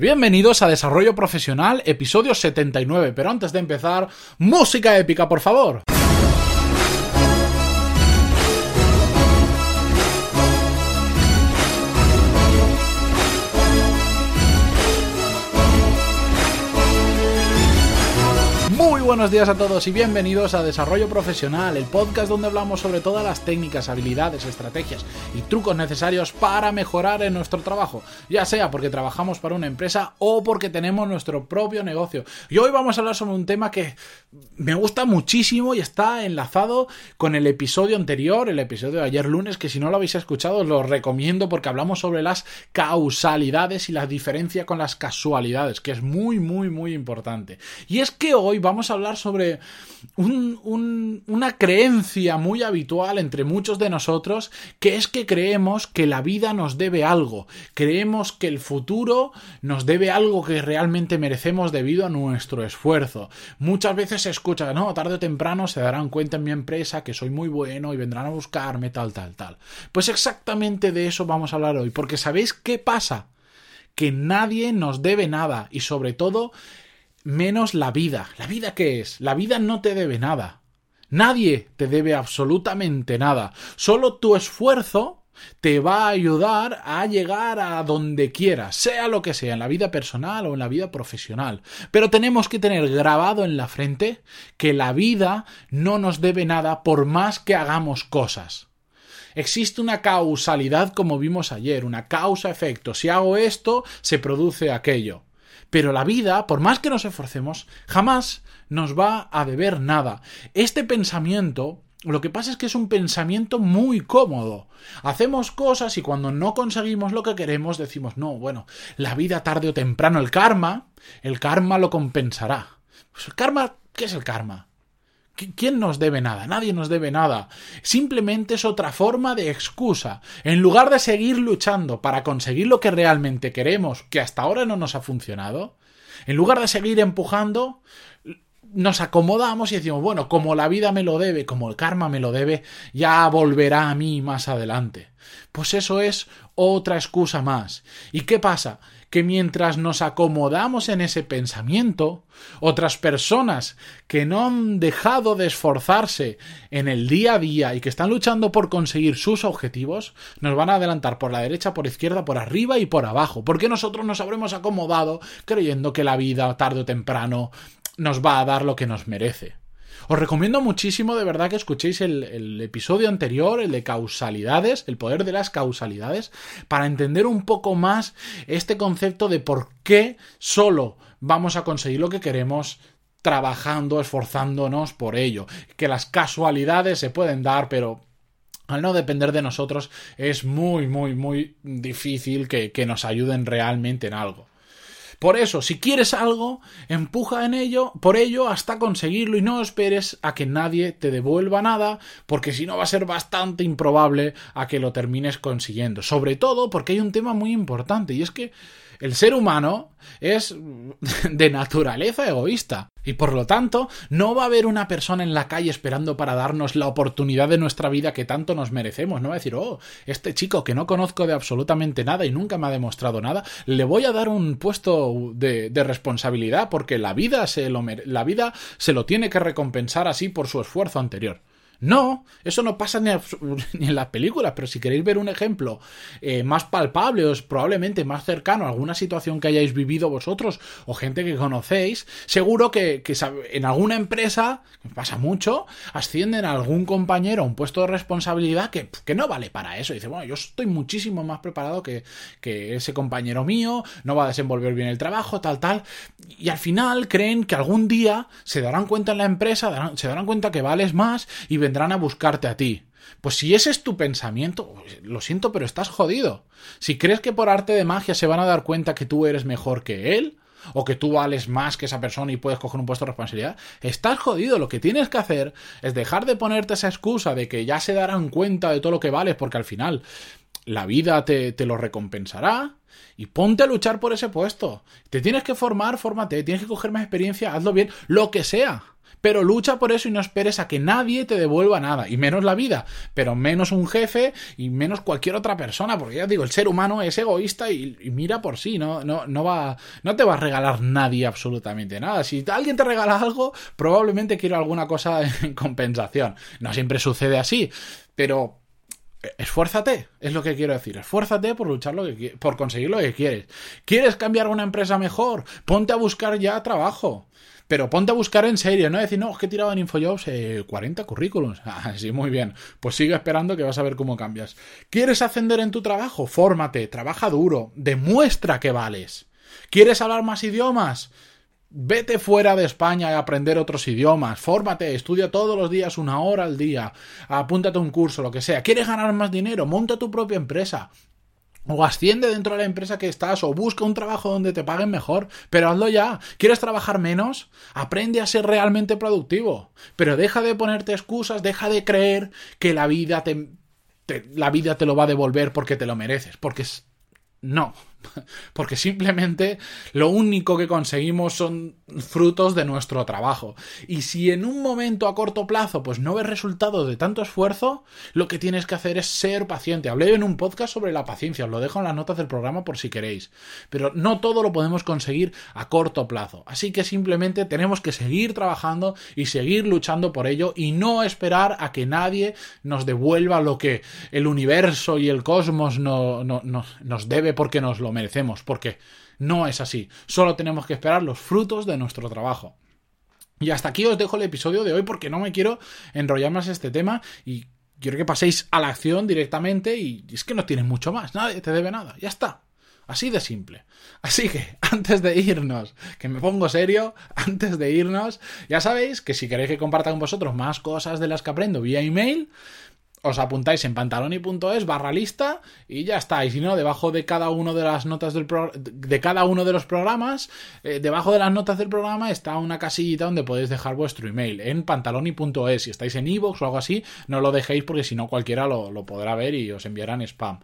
Bienvenidos a Desarrollo Profesional, episodio 79, pero antes de empezar, música épica, por favor. Buenos días a todos y bienvenidos a Desarrollo Profesional, el podcast donde hablamos sobre todas las técnicas, habilidades, estrategias y trucos necesarios para mejorar en nuestro trabajo, ya sea porque trabajamos para una empresa o porque tenemos nuestro propio negocio. Y hoy vamos a hablar sobre un tema que me gusta muchísimo y está enlazado con el episodio anterior, el episodio de ayer lunes, que si no lo habéis escuchado os lo recomiendo porque hablamos sobre las causalidades y la diferencia con las casualidades, que es muy, muy, muy importante. Y es que hoy vamos a hablar sobre una creencia muy habitual entre muchos de nosotros, que es que creemos que la vida nos debe algo, creemos que el futuro nos debe algo que realmente merecemos debido a nuestro esfuerzo. Muchas veces se escucha, no, tarde o temprano se darán cuenta en mi empresa que soy muy bueno y vendrán a buscarme, tal, tal, tal. Pues exactamente de eso vamos a hablar hoy, porque ¿sabéis qué pasa? Que nadie nos debe nada y sobre todo menos la vida. ¿La vida qué es? La vida no te debe nada. Nadie te debe absolutamente nada. Solo tu esfuerzo te va a ayudar a llegar a donde quieras, sea lo que sea, en la vida personal o en la vida profesional. Pero tenemos que tener grabado en la frente que la vida no nos debe nada por más que hagamos cosas. Existe una causalidad como vimos ayer, una causa-efecto. Si hago esto, se produce aquello. Pero la vida, por más que nos esforcemos, jamás nos va a deber nada. Este pensamiento lo que pasa es que es un pensamiento muy cómodo. Hacemos cosas y cuando no conseguimos lo que queremos decimos, no, bueno, la vida tarde o temprano, el karma, el karma lo compensará. Pues el karma, ¿qué es el karma? ¿Quién nos debe nada? Nadie nos debe nada. Simplemente es otra forma de excusa. En lugar de seguir luchando para conseguir lo que realmente queremos, que hasta ahora no nos ha funcionado, en lugar de seguir empujando, nos acomodamos y decimos, bueno, como la vida me lo debe, como el karma me lo debe, ya volverá a mí más adelante. Pues eso es otra excusa más. ¿Y qué pasa? Que mientras nos acomodamos en ese pensamiento, otras personas que no han dejado de esforzarse en el día a día y que están luchando por conseguir sus objetivos, nos van a adelantar por la derecha, por izquierda, por arriba y por abajo, porque nosotros nos habremos acomodado creyendo que la vida tarde o temprano nos va a dar lo que nos merece. Os recomiendo muchísimo de verdad que escuchéis el, episodio anterior, el de causalidades, el poder de las causalidades, para entender un poco más este concepto de por qué solo vamos a conseguir lo que queremos trabajando, esforzándonos por ello. Que las casualidades se pueden dar, pero al no depender de nosotros es muy, muy, muy difícil que, nos ayuden realmente en algo. Por eso, si quieres algo, empuja en ello, por ello hasta conseguirlo y no esperes a que nadie te devuelva nada, porque si no va a ser bastante improbable a que lo termines consiguiendo. Sobre todo porque hay un tema muy importante y es que el ser humano es de naturaleza egoísta. Y por lo tanto, no va a haber una persona en la calle esperando para darnos la oportunidad de nuestra vida que tanto nos merecemos. No va a decir, oh, este chico que no conozco de absolutamente nada y nunca me ha demostrado nada, le voy a dar un puesto de, de responsabilidad porque la vida, se lo, la vida se lo tiene que recompensar así por su esfuerzo anterior. No, eso no pasa ni, en las películas, pero si queréis ver un ejemplo eh, más palpable o probablemente más cercano a alguna situación que hayáis vivido vosotros o gente que conocéis, seguro que, en alguna empresa, pasa mucho, ascienden a algún compañero a un puesto de responsabilidad que, no vale para eso. dice, bueno, yo estoy muchísimo más preparado que, que ese compañero mío, no va a desenvolver bien el trabajo, tal, tal. Y al final creen que algún día se darán cuenta en la empresa, se darán cuenta que vales más y vendrán a buscarte a ti. Pues si ese es tu pensamiento, lo siento, pero estás jodido. Si crees que por arte de magia se van a dar cuenta que tú eres mejor que él, o que tú vales más que esa persona y puedes coger un puesto de responsabilidad, estás jodido. Lo que tienes que hacer es dejar de ponerte esa excusa de que ya se darán cuenta de todo lo que vales, porque al final la vida te, te lo recompensará y ponte a luchar por ese puesto. Te tienes que formar, fórmate, tienes que coger más experiencia, hazlo bien, lo que sea. Pero lucha por eso y no esperes a que nadie te devuelva nada, y menos la vida, pero menos un jefe y menos cualquier otra persona, porque ya digo, el ser humano es egoísta y, mira por sí, no, no, no va, no te va a regalar nadie absolutamente nada. Si alguien te regala algo, probablemente quiera alguna cosa en compensación. No siempre sucede así, pero esfuérzate, es lo que quiero decir. Esfuérzate por luchar lo que por conseguir lo que quieres. ¿Quieres cambiar una empresa mejor? Ponte a buscar ya trabajo. Pero ponte a buscar en serio, no decir, no, es que he tirado en InfoJobs 40 eh, currículums. Ah, sí, muy bien. Pues sigue esperando que vas a ver cómo cambias. ¿Quieres ascender en tu trabajo? Fórmate, trabaja duro, demuestra que vales. ¿Quieres hablar más idiomas? Vete fuera de España a aprender otros idiomas, fórmate, estudia todos los días una hora al día, apúntate a un curso, lo que sea. ¿Quieres ganar más dinero? Monta tu propia empresa. O asciende dentro de la empresa que estás, o busca un trabajo donde te paguen mejor, pero hazlo ya. ¿Quieres trabajar menos? Aprende a ser realmente productivo. Pero deja de ponerte excusas, deja de creer que la vida te, la vida te lo va a devolver porque te lo mereces, porque es... No, porque simplemente lo único que conseguimos son frutos de nuestro trabajo. Y si en un momento a corto plazo pues no ves resultados de tanto esfuerzo, lo que tienes que hacer es ser paciente. Hablé en un podcast sobre la paciencia, os lo dejo en las notas del programa por si queréis. Pero no todo lo podemos conseguir a corto plazo. Así que simplemente tenemos que seguir trabajando y seguir luchando por ello y no esperar a que nadie nos devuelva lo que el universo y el cosmos no, nos debe porque nos lo merecemos, porque no es así. Solo tenemos que esperar los frutos de nuestro trabajo. Y hasta aquí os dejo el episodio de hoy porque no me quiero enrollar más este tema y quiero que paséis a la acción directamente y es que no tienes mucho más, nadie te debe nada, ya está. Así de simple. Así que, antes de irnos, que me pongo serio, antes de irnos, ya sabéis que si queréis que comparta con vosotros más cosas de las que aprendo vía email, os apuntáis en pantaloni.es barra lista y ya está. Y si no, debajo de cada uno de las notas del de cada uno de los programas, eh, debajo de las notas del programa está una casillita donde podéis dejar vuestro email en pantaloni.es. Si estáis en iVoox o algo así, no lo dejéis porque si no cualquiera lo, lo podrá ver y os enviarán spam.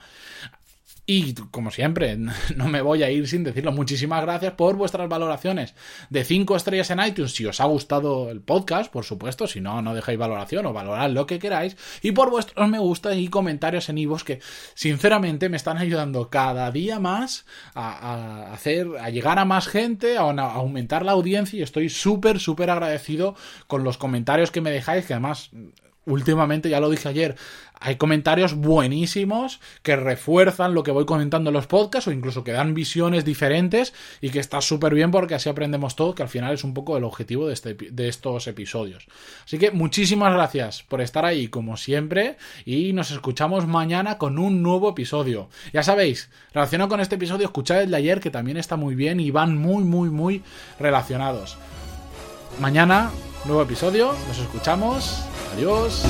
Y como siempre, no me voy a ir sin decirlo. Muchísimas gracias por vuestras valoraciones de 5 estrellas en iTunes. Si os ha gustado el podcast, por supuesto. Si no, no dejéis valoración o valorad lo que queráis. Y por vuestros me gusta y comentarios en Ivos que, sinceramente, me están ayudando cada día más a, hacer, a llegar a más gente, a, a aumentar la audiencia. Y estoy súper, súper agradecido con los comentarios que me dejáis, que además últimamente, ya lo dije ayer, hay comentarios buenísimos que refuerzan lo que voy comentando en los podcasts o incluso que dan visiones diferentes y que está súper bien porque así aprendemos todo, que al final es un poco el objetivo de, este, de estos episodios. Así que muchísimas gracias por estar ahí como siempre y nos escuchamos mañana con un nuevo episodio. Ya sabéis, relacionado con este episodio, escuchad el de ayer que también está muy bien y van muy, muy, muy relacionados. Mañana, nuevo episodio, nos escuchamos. Adiós.